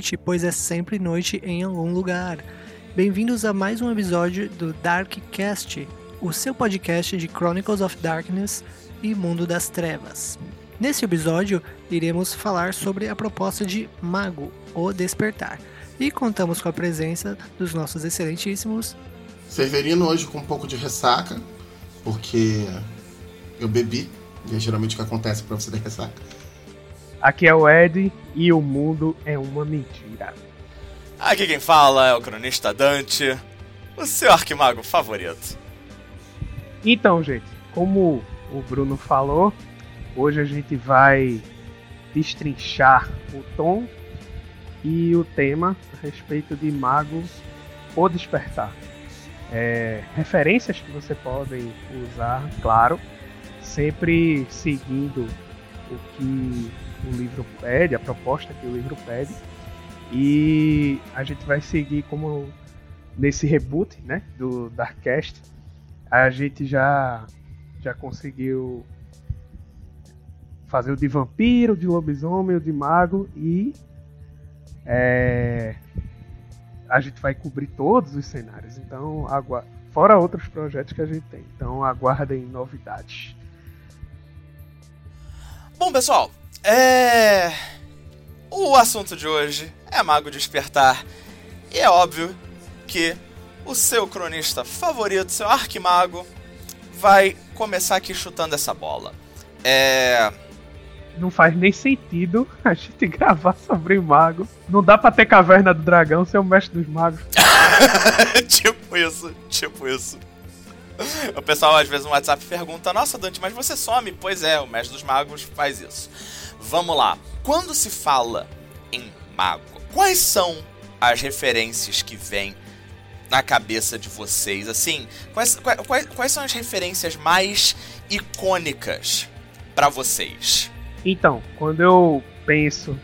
Noite, pois é sempre noite em algum lugar. Bem-vindos a mais um episódio do Darkcast, o seu podcast de Chronicles of Darkness e Mundo das Trevas. Nesse episódio, iremos falar sobre a proposta de Mago, o Despertar, e contamos com a presença dos nossos excelentíssimos Severino hoje com um pouco de ressaca, porque eu bebi, e é geralmente o que acontece para você ter ressaca. Aqui é o Ed e o mundo é uma mentira. Aqui quem fala é o cronista Dante, o seu arquimago favorito. Então, gente, como o Bruno falou, hoje a gente vai destrinchar o tom e o tema a respeito de Mago ou Despertar. É, referências que você podem usar, claro, sempre seguindo o que o livro pede, a proposta que o livro pede. E a gente vai seguir como nesse reboot, né, do Darkcast, a gente já já conseguiu fazer o de vampiro, de lobisomem, o de mago e é, a gente vai cobrir todos os cenários. Então, fora outros projetos que a gente tem. Então, aguardem novidades. Bom, pessoal, é. O assunto de hoje é Mago Despertar. E é óbvio que o seu cronista favorito, seu arquimago, vai começar aqui chutando essa bola. É. Não faz nem sentido a gente gravar sobre mago. Não dá pra ter caverna do dragão ser o mestre dos magos. tipo isso, tipo isso. O pessoal às vezes no WhatsApp pergunta: Nossa, Dante, mas você some? Pois é, o mestre dos magos faz isso. Vamos lá. Quando se fala em mago, quais são as referências que vêm na cabeça de vocês? Assim, quais, quais, quais são as referências mais icônicas para vocês? Então, quando eu penso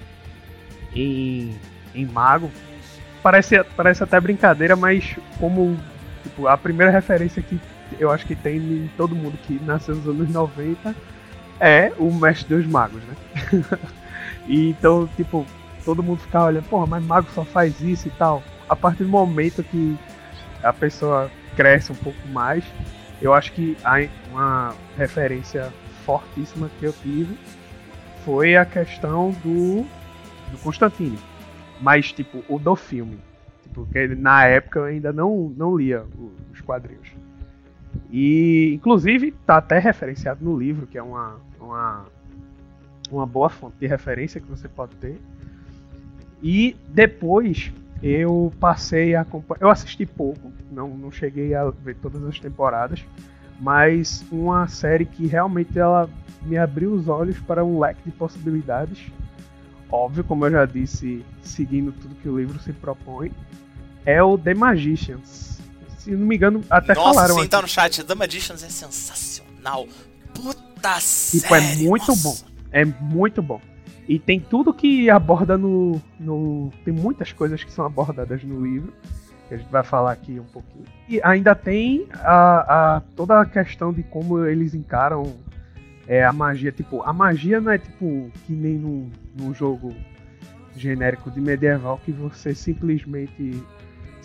em, em mago, parece, parece até brincadeira, mas como tipo, a primeira referência que eu acho que tem em todo mundo que nasceu nos anos 90 é o Mestre dos Magos, né? e então, tipo, todo mundo fica olhando, porra, mas mago só faz isso e tal. A partir do momento que a pessoa cresce um pouco mais, eu acho que uma referência fortíssima que eu tive foi a questão do, do Constantine. Mas, tipo, o do filme. Porque na época eu ainda não, não lia os quadrinhos. E, inclusive, tá até referenciado no livro, que é uma, uma, uma boa fonte de referência que você pode ter. E depois eu passei a acompanhar. Eu assisti pouco, não, não cheguei a ver todas as temporadas, mas uma série que realmente ela me abriu os olhos para um leque de possibilidades. Óbvio, como eu já disse, seguindo tudo que o livro se propõe, é o The Magicians. Se não me engano, até Nossa, falaram. sim, aqui. tá no chat. The Magicians é sensacional. Puta Tipo, é série, muito nossa. bom. É muito bom. E tem tudo que aborda no, no. Tem muitas coisas que são abordadas no livro. Que a gente vai falar aqui um pouquinho. E ainda tem a, a toda a questão de como eles encaram é, a magia. Tipo, a magia não é tipo que nem num, num jogo genérico de medieval que você simplesmente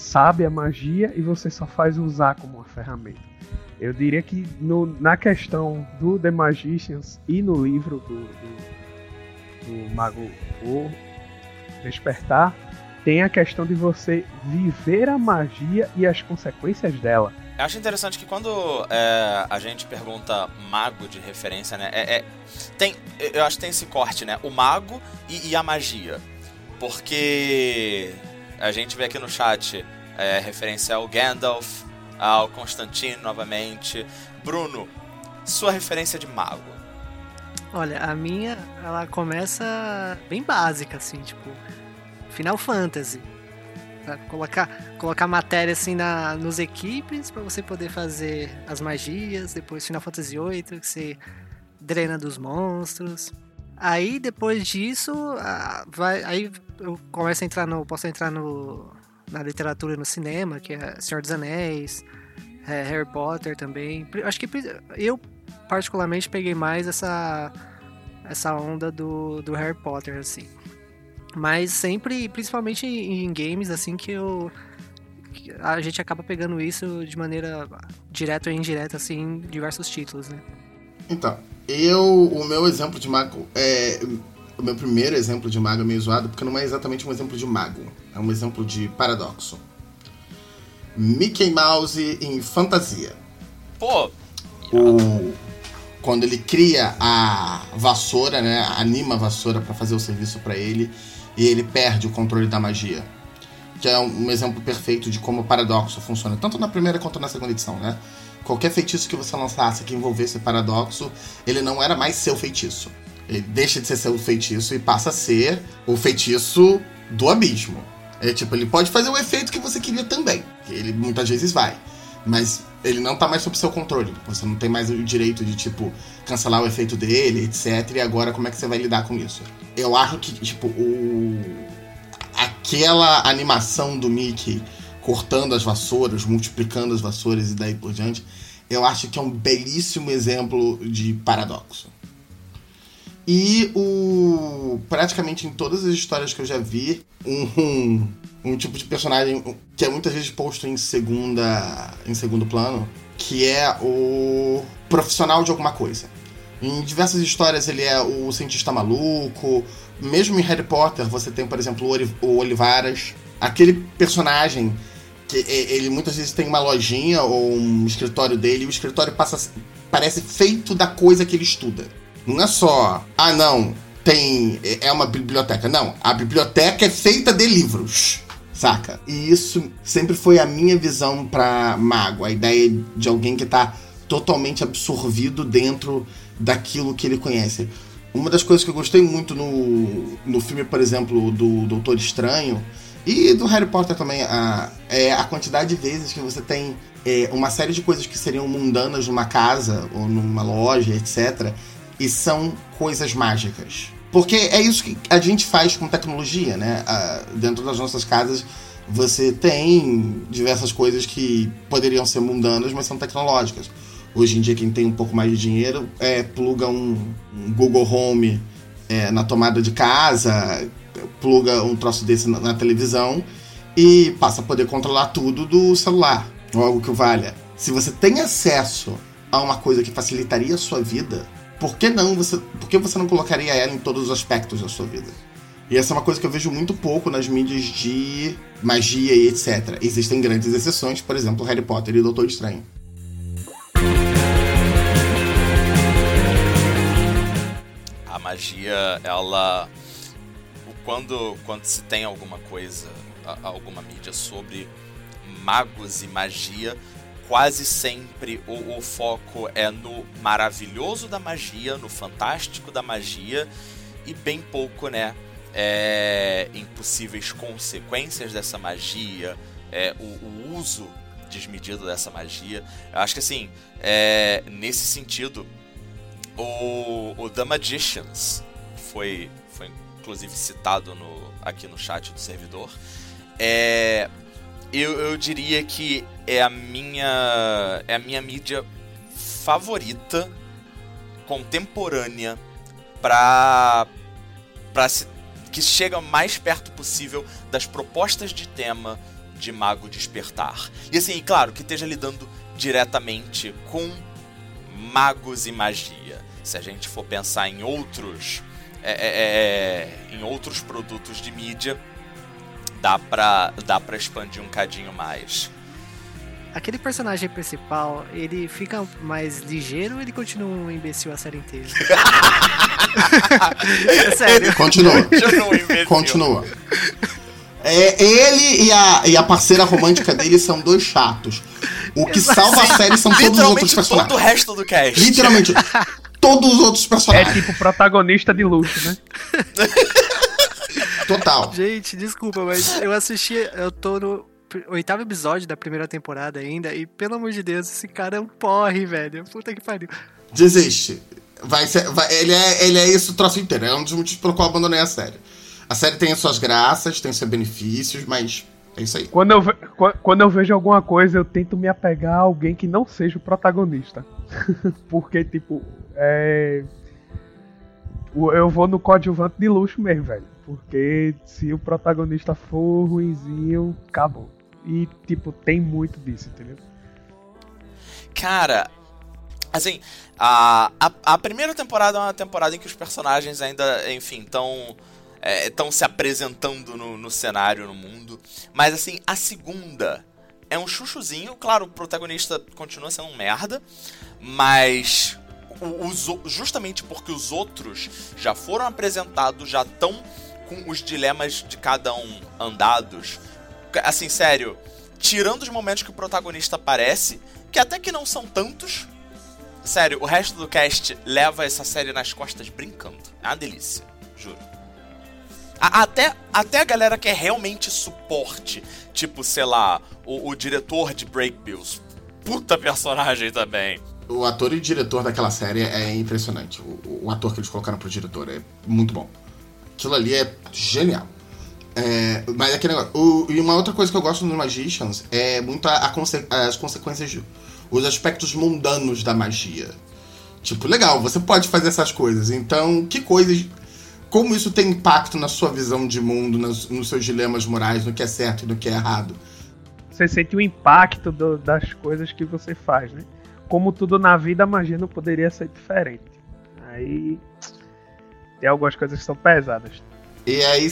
sabe a magia e você só faz usar como uma ferramenta. Eu diria que no, na questão do The Magicians e no livro do, do, do Mago O Despertar, tem a questão de você viver a magia e as consequências dela. Eu acho interessante que quando é, a gente pergunta mago de referência, né? É, é- tem, eu acho que tem esse corte, né? O mago e, e a magia. Porque a gente vê aqui no chat é, referência ao Gandalf, ao Constantine novamente. Bruno, sua referência de mago. Olha, a minha, ela começa bem básica, assim, tipo, Final Fantasy. Sabe? Colocar, colocar matéria assim na, nos equipes pra você poder fazer as magias. Depois Final Fantasy VIII, que você drena dos monstros. Aí depois disso, vai, aí eu começo a entrar no. Posso entrar no, na literatura e no cinema, que é Senhor dos Anéis, é, Harry Potter também. Acho que eu particularmente peguei mais essa essa onda do, do Harry Potter, assim. Mas sempre, principalmente em games, assim, que eu. a gente acaba pegando isso de maneira direta ou indireta, assim, em diversos títulos, né? Então, eu. O meu exemplo de mago. É, o meu primeiro exemplo de mago é meio zoado, porque não é exatamente um exemplo de mago. É um exemplo de paradoxo. Mickey Mouse em fantasia. Pô, o quando ele cria a vassoura, né, anima a vassoura para fazer o serviço para ele e ele perde o controle da magia. Que é um, um exemplo perfeito de como o paradoxo funciona, tanto na primeira quanto na segunda edição, né? Qualquer feitiço que você lançasse que envolvesse paradoxo, ele não era mais seu feitiço. Ele deixa de ser seu feitiço e passa a ser o feitiço do abismo. É tipo, ele pode fazer o efeito que você queria também. Ele muitas vezes vai. Mas ele não tá mais sob seu controle. Você não tem mais o direito de, tipo, cancelar o efeito dele, etc. E agora como é que você vai lidar com isso? Eu acho que, tipo, o. Aquela animação do Mickey cortando as vassouras, multiplicando as vassouras e daí por diante, eu acho que é um belíssimo exemplo de paradoxo. E o. Praticamente em todas as histórias que eu já vi, um, um tipo de personagem que é muitas vezes posto em segunda. em segundo plano, que é o profissional de alguma coisa. Em diversas histórias ele é o cientista maluco. Mesmo em Harry Potter você tem, por exemplo, o Olivaras. Aquele personagem que ele muitas vezes tem uma lojinha ou um escritório dele e o escritório passa, parece feito da coisa que ele estuda. Não é só, ah não, tem. é uma biblioteca. Não, a biblioteca é feita de livros. Saca? E isso sempre foi a minha visão pra Mago. A ideia de alguém que tá totalmente absorvido dentro daquilo que ele conhece. Uma das coisas que eu gostei muito no, no filme, por exemplo, do Doutor Estranho e do Harry Potter também, a, é a quantidade de vezes que você tem é, uma série de coisas que seriam mundanas numa casa ou numa loja, etc e são coisas mágicas. Porque é isso que a gente faz com tecnologia, né? dentro das nossas casas você tem diversas coisas que poderiam ser mundanas, mas são tecnológicas. Hoje em dia, quem tem um pouco mais de dinheiro é, pluga um, um Google Home é, na tomada de casa, pluga um troço desse na, na, televisão e passa a poder controlar tudo do celular, ou algo que valha. Se você tem acesso a uma coisa que facilitaria a sua vida, por que não você, por que você não colocaria ela em todos os aspectos da sua vida? E essa é uma coisa que eu vejo muito pouco nas mídias de magia e etc. Existem grandes exceções, por exemplo, Harry Potter e Doutor Estranho. A magia, ela quando quando se tem alguma coisa, alguma mídia sobre magos e magia, quase sempre o, o, foco é no maravilhoso da magia, no fantástico da magia e bem pouco, né, é, em possíveis consequências dessa magia, é, o, o, uso desmedido dessa magia. Eu acho que assim, é, nesse sentido, o, o The Magicians foi, foi inclusive citado no, aqui no chat do servidor. É, eu, eu diria que é a minha é a minha mídia favorita contemporânea para para que chega mais perto possível das propostas de tema de Mago Despertar. E assim, claro, que esteja lidando diretamente com magos e magia. Se a gente for pensar em outros é, é, é, em outros produtos de mídia, dá pra, dá pra expandir um cadinho mais. Aquele personagem principal, ele fica mais ligeiro ou ele continua um imbecil a série inteira? é sério. Continua. Continua. continua. É, ele e a, e a parceira romântica dele são dois chatos. O que salva a série são todos os outros personagens. todo o resto do cast. Literalmente, todos os outros personagens. É tipo protagonista de luxo, né? Total. Gente, desculpa, mas eu assisti, eu tô no oitavo episódio da primeira temporada ainda, e pelo amor de Deus, esse cara é um porre, velho. Puta que pariu. Desiste. Vai ser, vai, ele, é, ele é isso o troço inteiro. É um dos motivos pelo qual eu abandonei a série. A série tem as suas graças, tem seus benefícios, mas é isso aí. Quando eu, quando eu vejo alguma coisa, eu tento me apegar a alguém que não seja o protagonista. Porque, tipo, é eu vou no coadjuvante de luxo mesmo, velho. Porque se o protagonista for ruinzinho, acabou. E, tipo, tem muito disso, entendeu? Cara, assim, a, a, a primeira temporada é uma temporada em que os personagens ainda, enfim, estão estão é, se apresentando no, no cenário, no mundo. Mas assim, a segunda é um chuchuzinho. Claro, o protagonista continua sendo um merda, mas os, justamente porque os outros já foram apresentados, já estão com os dilemas de cada um andados. Assim, sério, tirando os momentos que o protagonista aparece, que até que não são tantos. Sério, o resto do cast leva essa série nas costas brincando. É uma delícia, juro. Até, até a galera que é realmente suporte, tipo, sei lá, o, o diretor de Break Bills. Puta personagem também. O ator e diretor daquela série é impressionante. O, o ator que eles colocaram pro diretor é muito bom. Aquilo ali é genial. É, mas aquele negócio. O, e uma outra coisa que eu gosto no Magicians é muito a, a conse as consequências, os aspectos mundanos da magia. Tipo, legal, você pode fazer essas coisas. Então, que coisas como isso tem impacto na sua visão de mundo, nos, nos seus dilemas morais, no que é certo e no que é errado. Você sente o impacto do, das coisas que você faz, né? Como tudo na vida, a magia não poderia ser diferente. Aí tem algumas coisas que são pesadas. E aí,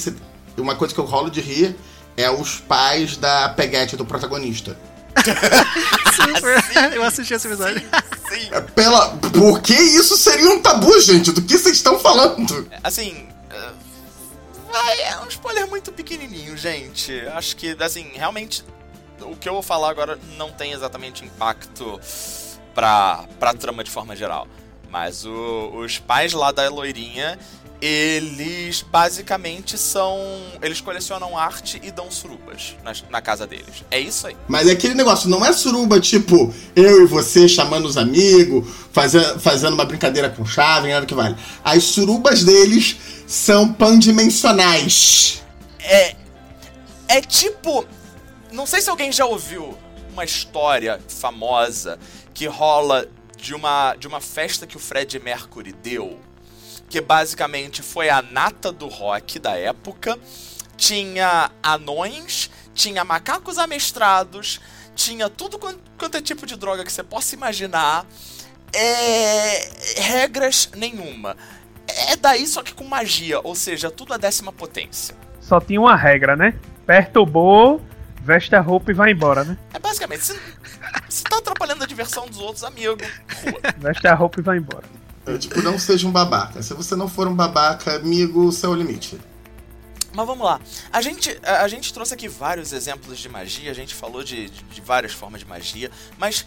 uma coisa que eu rolo de rir é os pais da peguete do protagonista. Sim, eu assisti esse episódio. Sim. É pela... Por que isso seria um tabu, gente? Do que vocês estão falando? Assim. É, é um spoiler muito pequenininho, gente. Acho que, assim, realmente. O que eu vou falar agora não tem exatamente impacto pra, pra trama de forma geral. Mas o, os pais lá da loirinha, eles basicamente são. Eles colecionam arte e dão surubas na, na, casa deles. É isso aí. Mas é aquele negócio, não é suruba tipo eu e você chamando os amigos, fazendo, fazendo uma brincadeira com chave, nada que vale. As surubas deles são pandimensionais. É. É tipo. Não sei se alguém já ouviu uma história famosa que rola de uma, de uma festa que o Fred Mercury deu que basicamente foi a nata do rock da época. Tinha anões, tinha macacos amestrados, tinha tudo quanto é tipo de droga que você possa imaginar. É... Regras nenhuma. É daí só que com magia, ou seja, tudo a décima potência. Só tinha uma regra, né? Perturbou, veste a roupa e vai embora, né? É basicamente, você, tá atrapalhando a diversão dos outros, amigo. Rua. Veste a roupa e vai embora. É, tipo, não seja um babaca. Se você não for um babaca, amigo, seu limite. Mas vamos lá. A gente, a, a, gente trouxe aqui vários exemplos de magia, a gente falou de, de, de, várias formas de magia, mas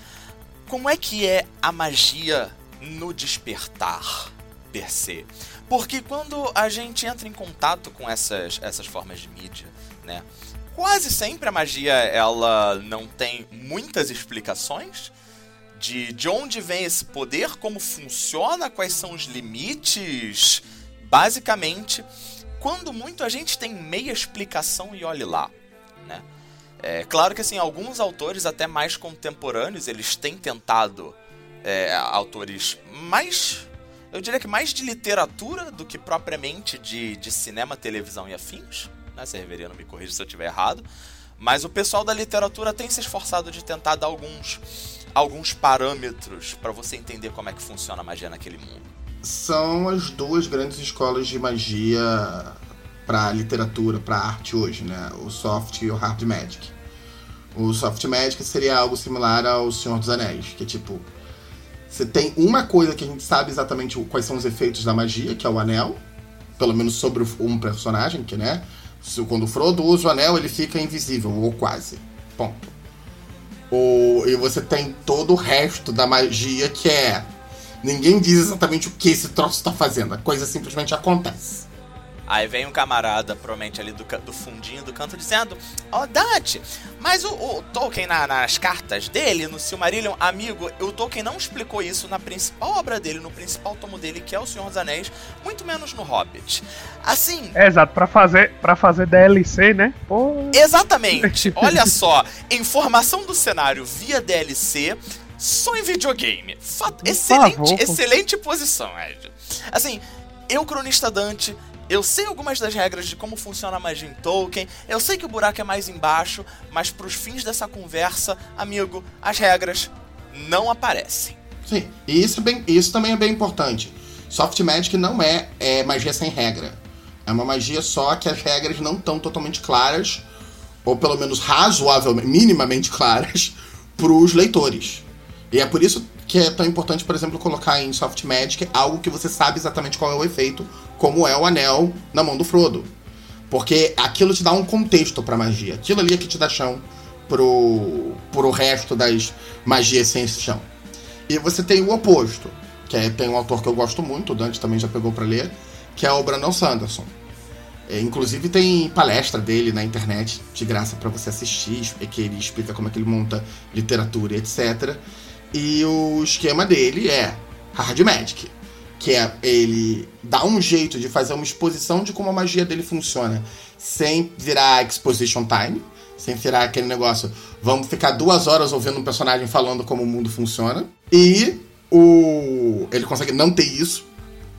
como é que é a magia no despertar, per se? Porque quando a gente entra em contato com essas, essas formas de mídia, né? Quase sempre a magia ela não tem muitas explicações, de, de onde vem esse poder, como funciona, quais são os limites. Basicamente, quando muito a gente tem meia explicação e olhe lá, né? É claro que assim, alguns autores até mais contemporâneos, eles têm tentado é, autores mais eu diria que mais de literatura do que propriamente de, de cinema, televisão e afins. Né? Severiano me corrija se eu estiver errado. Mas o pessoal da literatura tem se esforçado de tentar dar alguns alguns parâmetros para você entender como é que funciona a magia naquele mundo? São as duas grandes escolas de magia para literatura, para arte hoje, né? O soft e o hard magic. O soft magic seria algo similar ao Senhor dos Anéis, que é tipo você tem uma coisa que a gente sabe exatamente quais são os efeitos da magia, que é o anel, pelo menos sobre um personagem, que né, quando o Frodo usa o anel, ele fica invisível ou quase. Ponto. O, e você tem todo o resto da magia que é. Ninguém diz exatamente o que esse troço está fazendo, a coisa simplesmente acontece. Aí vem um camarada, provavelmente ali do, do fundinho do canto, dizendo: Ó, oh, Dante, mas o, o Tolkien na, nas cartas dele, no Silmarillion, amigo, o Tolkien não explicou isso na principal obra dele, no principal tomo dele, que é O Senhor dos Anéis, muito menos no Hobbit. Assim. É, exato, pra fazer, pra fazer DLC, né? Pô. Exatamente. Olha só, informação do cenário via DLC. Só em videogame. Fato, excelente, favor, excelente posição, Ed. Assim, eu, cronista Dante, Eu sei algumas das regras de como funciona a magia em Tolkien, eu sei que o buraco é mais embaixo, mas para os fins dessa conversa, amigo, as regras não aparecem. Sim, e isso, é isso também é bem importante. Soft Magic não é, é magia sem regra. É uma magia só que as regras não estão totalmente claras, ou pelo menos razoavelmente, minimamente claras, para os leitores. E é por isso que é tão importante, por exemplo, colocar em Soft Magic algo que você sabe exatamente qual é o efeito, como é o anel na mão do Frodo. Porque aquilo te dá um contexto pra magia. Aquilo ali é que te dá chão pro, pro resto das magias sem esse chão. E você tem o oposto, que é, tem um autor que eu gosto muito, o Dante também já pegou para ler, que é o Brandon Sanderson. É, inclusive tem palestra dele na internet, de graça para você assistir, que ele explica como é que ele monta literatura, etc. E o esquema dele é Hard Magic, que é ele dá um jeito de fazer uma exposição de como a magia dele funciona, sem virar exposition time, sem virar aquele negócio, vamos ficar duas horas ouvindo um personagem falando como o mundo funciona. E o ele consegue não ter isso,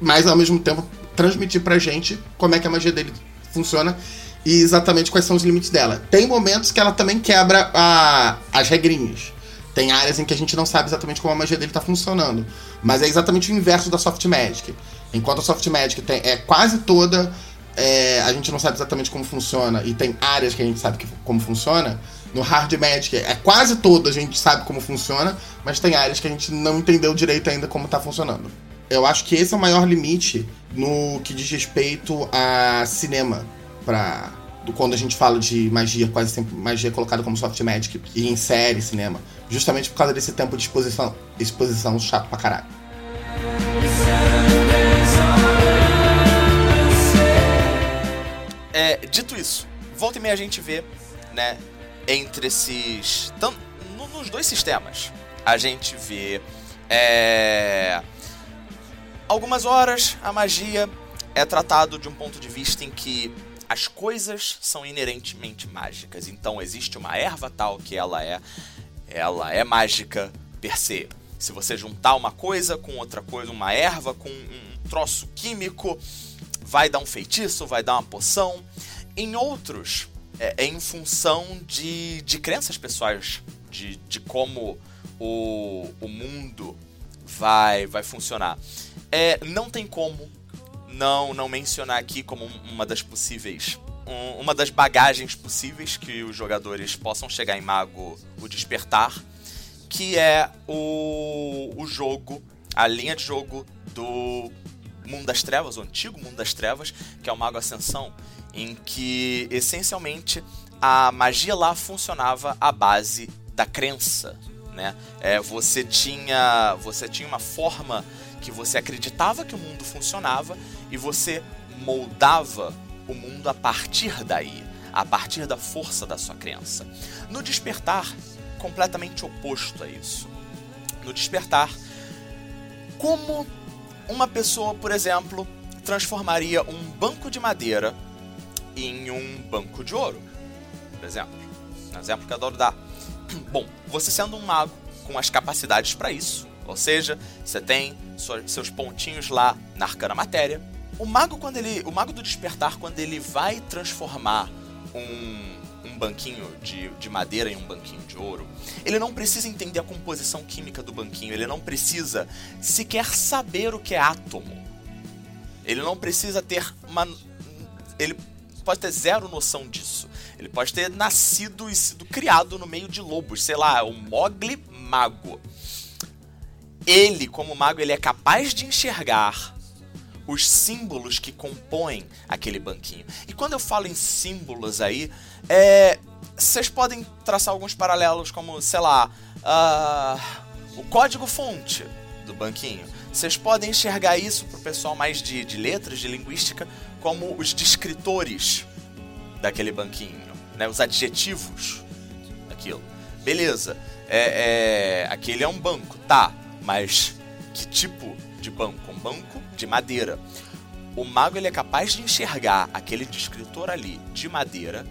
mas ao mesmo tempo transmitir pra gente como é que a magia dele funciona e exatamente quais são os limites dela. Tem momentos que ela também quebra a, as regrinhas. Tem áreas em que a gente não sabe exatamente como a magia dele está funcionando. Mas é exatamente o inverso da Soft Magic. Enquanto a Soft Magic tem, é quase toda. É, a gente não sabe exatamente como funciona e tem áreas que a gente sabe que, como funciona. No Hard Magic é quase toda a gente sabe como funciona, mas tem áreas que a gente não entendeu direito ainda como está funcionando. Eu acho que esse é o maior limite no que diz respeito a cinema para quando a gente fala de magia, quase sempre magia colocada como soft magic e em série, cinema. Justamente por causa desse tempo de exposição, exposição chato pra caralho. É, dito isso, volta e meia a gente vê, né, entre esses. Tam, nos dois sistemas, a gente vê. É, algumas horas a magia é tratado de um ponto de vista em que as coisas são inerentemente mágicas. Então existe uma erva tal que ela é ela é mágica per se. Se você juntar uma coisa com outra coisa, uma erva com um troço químico, vai dar um feitiço, vai dar uma poção. Em outros, é, é em função de, de crenças pessoais, de, de como o, o mundo vai, vai funcionar. É, não tem como não não mencionar aqui como uma das possíveis um, uma das bagagens possíveis que os jogadores possam chegar em Mago o Despertar, que é o, o jogo, a linha de jogo do Mundo das Trevas, o antigo Mundo das Trevas, que é o Mago Ascensão, em que essencialmente a magia lá funcionava à base da crença, né? É, você tinha você tinha uma forma que você acreditava que o mundo funcionava e você moldava o mundo a partir daí, a partir da força da sua crença. No despertar, completamente oposto a isso. No despertar, como uma pessoa, por exemplo, transformaria um banco de madeira em um banco de ouro, por exemplo. Um exemplo que eu adoro dar. Bom, você sendo um mago com as capacidades para isso, ou seja, você tem seus pontinhos lá na arcana matéria. O mago quando ele, o mago do despertar quando ele vai transformar um, um banquinho de, de madeira em um banquinho de ouro, ele não precisa entender a composição química do banquinho, ele não precisa sequer saber o que é átomo. Ele não precisa ter uma ele pode ter zero noção disso. Ele pode ter nascido e sido criado no meio de lobos, sei lá, o Mogli mago ele, como mago, ele é capaz de enxergar os símbolos que compõem aquele banquinho. E quando eu falo em símbolos aí, é, vocês podem traçar alguns paralelos, como, sei lá, uh, o código-fonte do banquinho. Vocês podem enxergar isso para o pessoal mais de, de letras, de linguística, como os descritores daquele banquinho, né? os adjetivos daquilo. Beleza, é, é, aquele é um banco, tá mas que tipo de banco? Um banco de madeira. O mago ele é capaz de enxergar aquele descritor ali de madeira,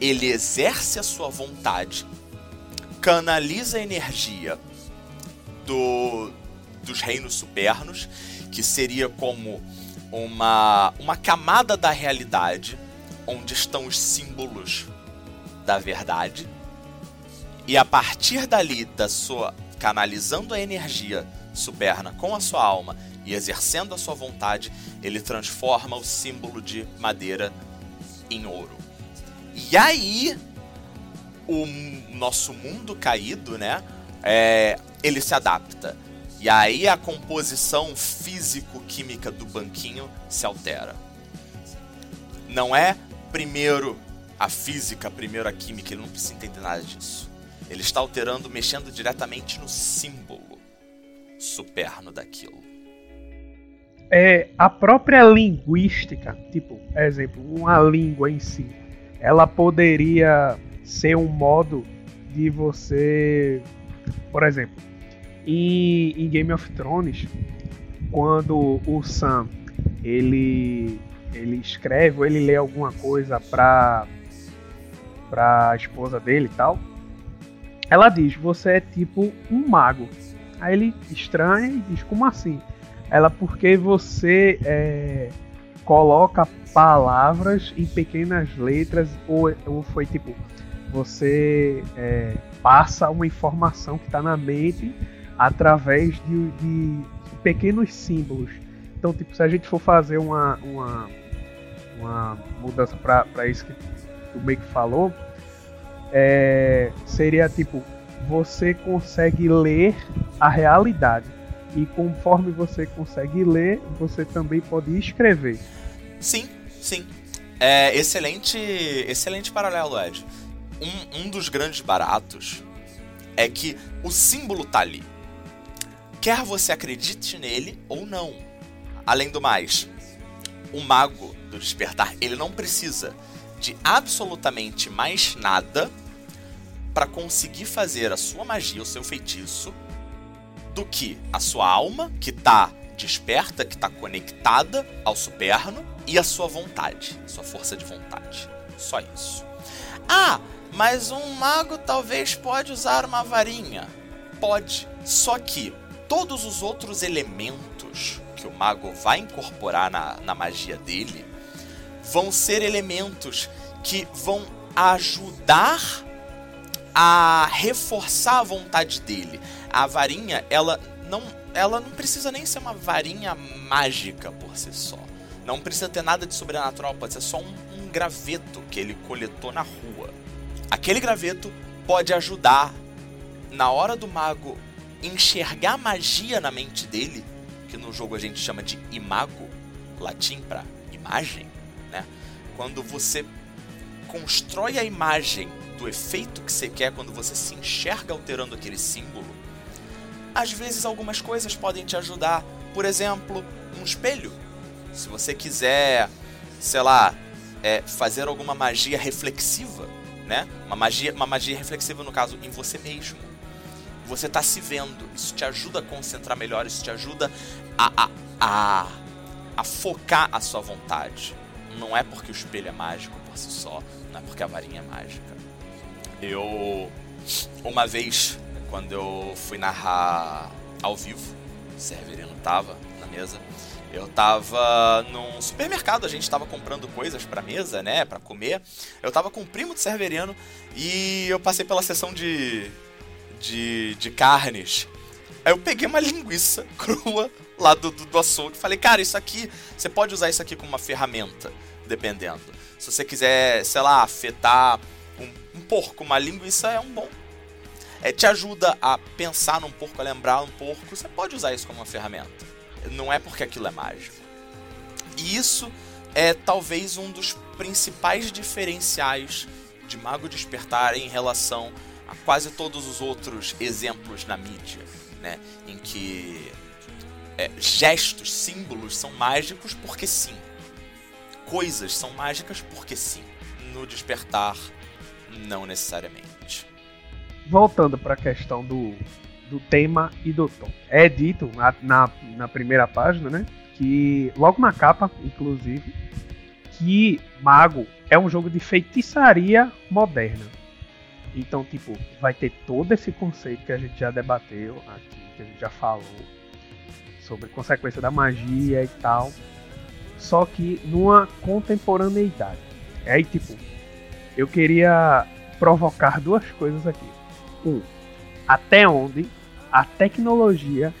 ele exerce a sua vontade, canaliza a energia do, dos reinos supernos, que seria como uma, uma camada da realidade onde estão os símbolos da verdade. E a partir dali, da sua canalizando a energia superna com a sua alma e exercendo a sua vontade, ele transforma o símbolo de madeira em ouro. E aí, o nosso mundo caído, né? É, ele se adapta. E aí a composição físico-química do banquinho se altera. Não é primeiro a física, primeiro a química, ele não precisa entender nada disso. Ele está alterando, mexendo diretamente no símbolo superno daquilo. É a própria linguística, tipo, exemplo, uma língua em si, ela poderia ser um modo de você, por exemplo, em, em Game of Thrones, quando o Sam ele ele escreve ou ele lê alguma coisa pra pra esposa dele e tal, ela diz: "Você é tipo um mago". Aí ele estranha e diz: "Como assim?" Ela porque você é, coloca palavras em pequenas letras ou, ou foi tipo você é, passa uma informação que está na mente através de, de, pequenos símbolos. Então, tipo, se a gente for fazer uma, uma, uma mudança para isso que o Make falou, é, seria tipo, você consegue ler a realidade. E conforme você consegue ler, você também pode escrever. Sim, sim. É excelente, excelente paralelo, Ed. Um, um dos grandes baratos é que o símbolo tá ali quer você acredite nele ou não. Além do mais, o mago do despertar, ele não precisa de absolutamente mais nada para conseguir fazer a sua magia, o seu feitiço, do que a sua alma, que está desperta, que está conectada ao superno, e a sua vontade, sua força de vontade. Só isso. Ah, mas um mago talvez pode usar uma varinha. Pode. Só que todos os outros elementos que o mago vai incorporar na, na magia dele vão ser elementos que vão ajudar a reforçar a vontade dele. A varinha, ela não, ela não precisa nem ser uma varinha mágica por si só. Não precisa ter nada de sobrenatural, pode ser só um, um graveto que ele coletou na rua. Aquele graveto pode ajudar na hora do mago enxergar magia na mente dele, que no jogo a gente chama de imago, latim para imagem, né? Quando você constrói a imagem do efeito que você quer quando você se enxerga alterando aquele símbolo, às vezes algumas coisas podem te ajudar. Por exemplo, um espelho. Se você quiser, sei lá, é, fazer alguma magia reflexiva, né? Uma magia, uma magia reflexiva no caso em você mesmo você está se vendo. Isso te ajuda a concentrar melhor, isso te ajuda a, a, a, a focar a sua vontade. Não é porque o espelho é mágico por si só, não é porque a varinha é mágica. Eu, uma vez, quando eu fui narrar ao vivo, o Severino tava na mesa, eu tava num supermercado, a gente tava comprando coisas pra mesa, né, pra comer. Eu tava com o primo do Severiano e eu passei pela sessão de, de, de carnes. Aí eu peguei uma linguiça crua lá do, do, do açougue e falei, cara, isso aqui, você pode usar isso aqui como uma ferramenta, dependendo. Se você quiser, sei lá, afetar um, porco, uma linguiça é um bom. É, te ajuda a pensar num porco, a lembrar um porco, você pode usar isso como uma ferramenta. Não é porque aquilo é mágico. E isso é talvez um dos principais diferenciais de Mago Despertar em relação a quase todos os outros exemplos na mídia, né? Em que é, gestos, símbolos são mágicos porque sim. Coisas são mágicas porque sim. No despertar, não necessariamente. Voltando para a questão do, do tema e do tom. É dito na, na, na primeira página, né? Que logo na capa, inclusive, que Mago é um jogo de feitiçaria moderna. Então, tipo, vai ter todo esse conceito que a gente já debateu aqui, que a gente já falou sobre consequência da magia e tal. só que numa contemporaneidade. Aí, tipo, eu queria provocar duas coisas aqui. Um, até onde a tecnologia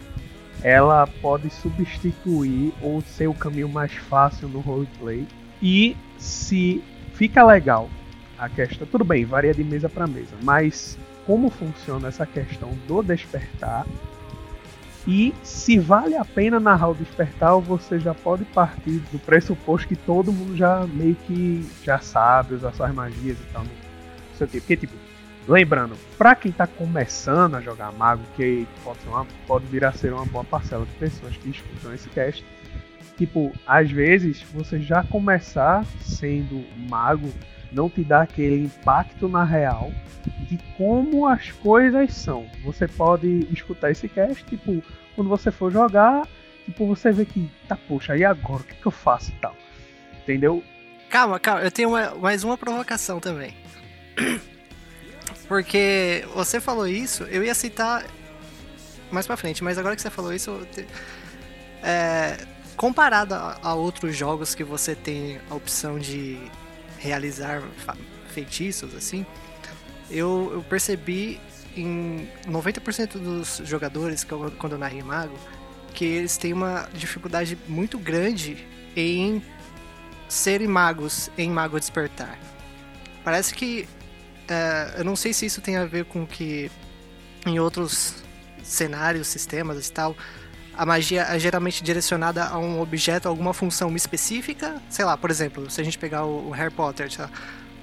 ela pode substituir ou ser o caminho mais fácil no roleplay e se fica legal a questão, tudo bem, varia de mesa para mesa, mas como funciona essa questão do despertar e se vale a pena narrar o despertar você já pode partir do pressuposto que todo mundo já meio que já sabe usar suas magias e tal, não sei o que, porque tipo, lembrando, para quem tá começando a jogar mago, que pode, uma, pode vir a ser uma boa parcela de pessoas que escutam esse cast, tipo, às vezes você já começar sendo mago não te dá aquele impacto na real de como as coisas são. Você pode escutar esse cast, tipo, quando você for jogar, tipo, você vê que, tá, poxa, e agora? O que, que eu faço e tal? Entendeu? Calma, calma, eu tenho uma, mais uma provocação também. Porque você falou isso, eu ia citar mais pra frente, mas agora que você falou isso, te... é, comparado a, a outros jogos que você tem a opção de realizar feitiços, assim, eu, eu percebi em 90% dos jogadores, que eu, quando eu narrei Mago, que eles têm uma dificuldade muito grande em serem magos em Mago Despertar. Parece que. Uh, eu não sei se isso tem a ver com que em outros cenários, sistemas e tal, a magia é geralmente direcionada a um objeto, a alguma função específica. Sei lá, por exemplo, se a gente pegar o, Harry Potter, tá?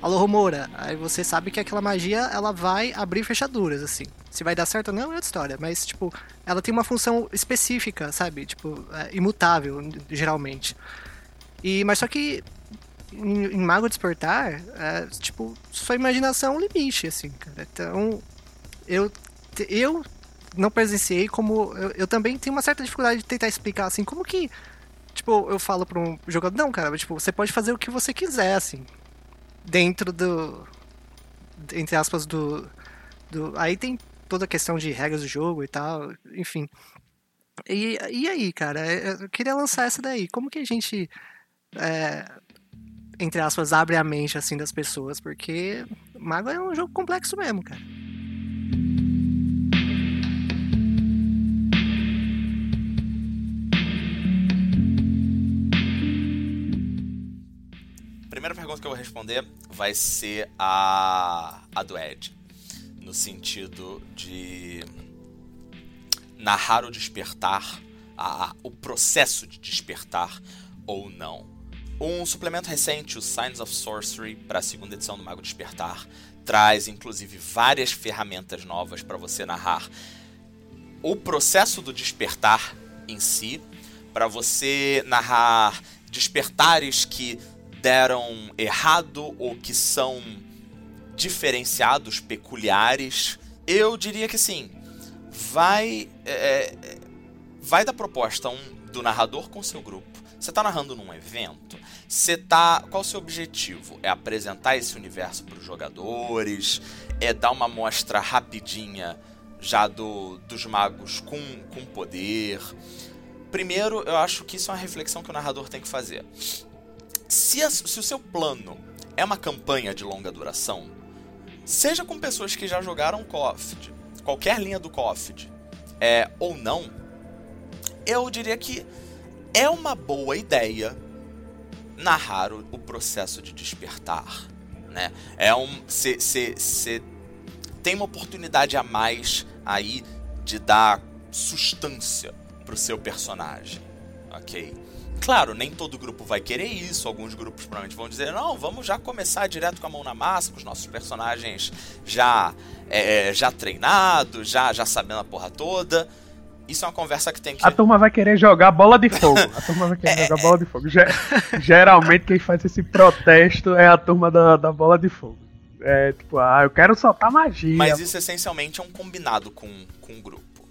Alohomora. Aí você sabe que aquela magia ela vai abrir fechaduras, assim. Se vai dar certo ou não é outra história, mas, tipo, ela tem uma função específica, sabe? Tipo, é, imutável, geralmente. E, mas só que em, em Mago Despertar, é, tipo, sua imaginação é um limite, assim, cara. Então, eu, eu não presenciei como. Eu, eu, também tenho uma certa dificuldade de tentar explicar, assim, como que. Tipo, eu falo pra um jogador, não, cara, tipo, você pode fazer o que você quiser, assim dentro do. Entre aspas, do. do aí tem toda a questão de regras do jogo e tal, enfim. E, e aí, cara, é, eu queria lançar essa daí. Como que a gente. É, entre aspas, abre a mente assim das pessoas? Porque Mago é um jogo complexo mesmo, cara. Primeira pergunta que eu vou responder vai ser a, a do Ed. No sentido de narrar o despertar, a, o processo de despertar ou não. Um suplemento recente, o Signs of Sorcery, para a segunda edição do Mago Despertar, traz inclusive várias ferramentas novas para você narrar o processo do despertar em si, para você narrar despertares que deram errado ou que são diferenciados, peculiares? Eu diria que sim. Vai, é, é vai da proposta um, do narrador com seu grupo. Você está narrando num evento? Você tá. Qual o seu objetivo? É apresentar esse universo para os jogadores? É dar uma amostra rapidinha já do, dos magos com, com poder? Primeiro, eu acho que isso é uma reflexão que o narrador tem que fazer. Se, a, se o seu plano é uma campanha de longa duração, seja com pessoas que já jogaram COFD, qualquer linha do COFD, é, ou não, eu diria que é uma boa ideia narrar o, o processo de despertar. Né? É um. Você tem uma oportunidade a mais aí de dar substância pro seu personagem. Ok? Claro, nem todo grupo vai querer isso. Alguns grupos provavelmente vão dizer: não, vamos já começar direto com a mão na massa, com os nossos personagens já, é, é já treinados, já, já sabendo a porra toda. Isso é uma conversa que tem que. A turma vai querer jogar bola de fogo. A turma vai querer é... jogar bola de fogo. Geralmente quem faz esse protesto é a turma da, da bola de fogo. É tipo, ah, eu quero soltar magia. Mas isso essencialmente é um combinado com, com o grupo.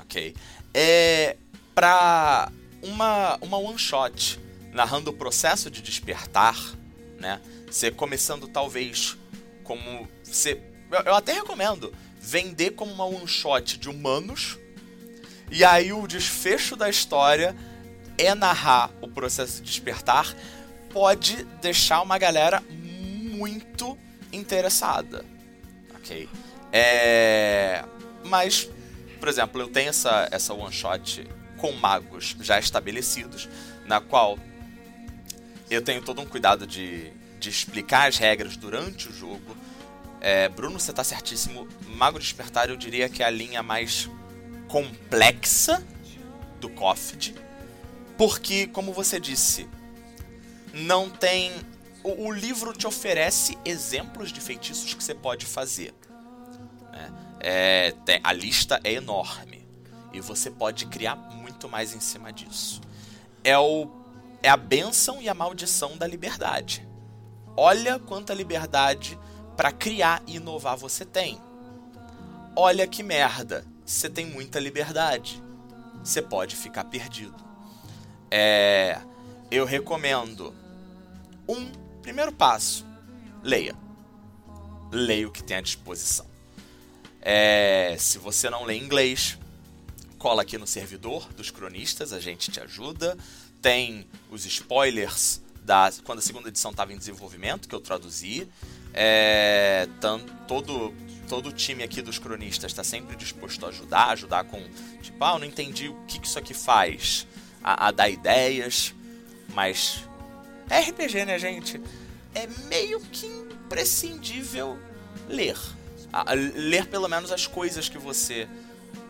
Ok? É. Pra uma, uma one shot narrando o processo de despertar, né? Você começando talvez como você, eu, eu até recomendo vender como uma one shot de humanos e aí o desfecho da história é narrar o processo de despertar, pode deixar uma galera muito interessada. Ok? É... Mas, por exemplo, eu tenho essa, essa one shot com magos já estabelecidos, na qual eu tenho todo um cuidado de, de explicar as regras durante o jogo. É, Bruno, você está certíssimo. Mago Despertar eu diria que é a linha mais complexa do COFD, porque, como você disse, não tem. O, o, livro te oferece exemplos de feitiços que você pode fazer. Né? É, tem, a lista é enorme e você pode criar muito mais em cima disso. É, o, é a bênção e a maldição da liberdade. Olha quanta liberdade para criar e inovar você tem. Olha que merda, você tem muita liberdade. Você pode ficar perdido. É, eu recomendo um primeiro passo: leia. Leia o que tem à disposição. É, se você não lê inglês, cola aqui no servidor dos cronistas, a gente te ajuda. Tem os spoilers da quando a segunda edição estava em desenvolvimento, que eu traduzi. É, tanto, todo, todo o time aqui dos cronistas está sempre disposto a ajudar, ajudar com, tipo, ah, eu não entendi o que, que isso aqui faz, a, a dar ideias, mas é RPG, né, gente? É meio que imprescindível ler. A, a, ler pelo menos as coisas que você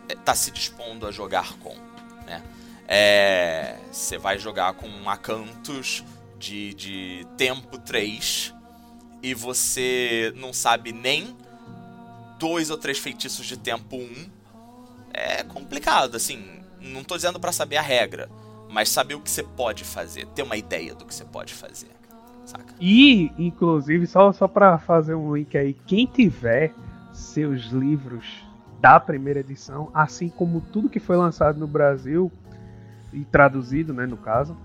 está se dispondo a jogar com, né? É, você vai jogar com acantos de, de tempo 3 e você não sabe nem dois ou três feitiços de tempo 1, é complicado, assim. Não tô dizendo para saber a regra, mas saber o que você pode fazer, ter uma ideia do que você pode fazer. Saca? E, inclusive, só, só para fazer um link aí, quem tiver seus livros da primeira edição, assim como tudo que foi lançado no Brasil e traduzido, né, no caso,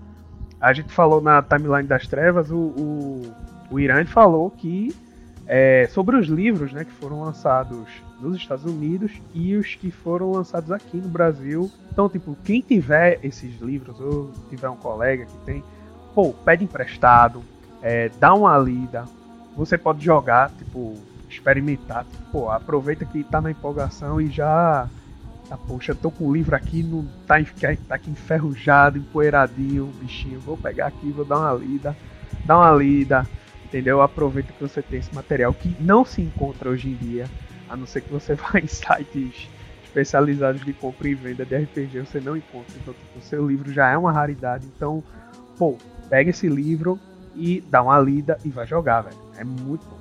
a gente falou na timeline das trevas, o, o, o Irã falou que é, sobre os livros né, que foram lançados nos Estados Unidos e os que foram lançados aqui no Brasil. Então, tipo, quem tiver esses livros, ou tiver um colega que tem, pô, pede emprestado, é, dá uma lida. Você pode jogar, tipo, experimentar. Pô, aproveita que tá na empolgação e já. Ah, poxa, tô com o livro aqui, não tá, tá aqui enferrujado, empoeiradinho, bichinho. Vou pegar aqui, vou dar uma lida. Dá uma lida entendeu? Aproveita que você tem esse material que não se encontra hoje em dia, a não ser que você vá em sites especializados de compra e venda de RPG, você não encontra. Então, tipo, o seu livro já é uma raridade. Então, pô, pega esse livro e dá uma lida e vai jogar, velho. É muito bom.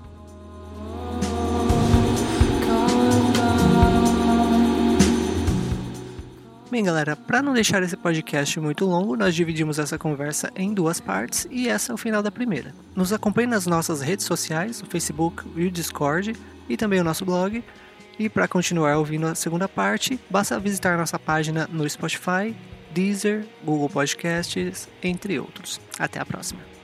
Bem, galera, para não deixar esse podcast muito longo, nós dividimos essa conversa em duas partes e essa é o final da primeira. Nos acompanhe nas nossas redes sociais, o Facebook e o Discord, e também o nosso blog. E para continuar ouvindo a segunda parte, basta visitar nossa página no Spotify, Deezer, Google Podcasts, entre outros. Até a próxima.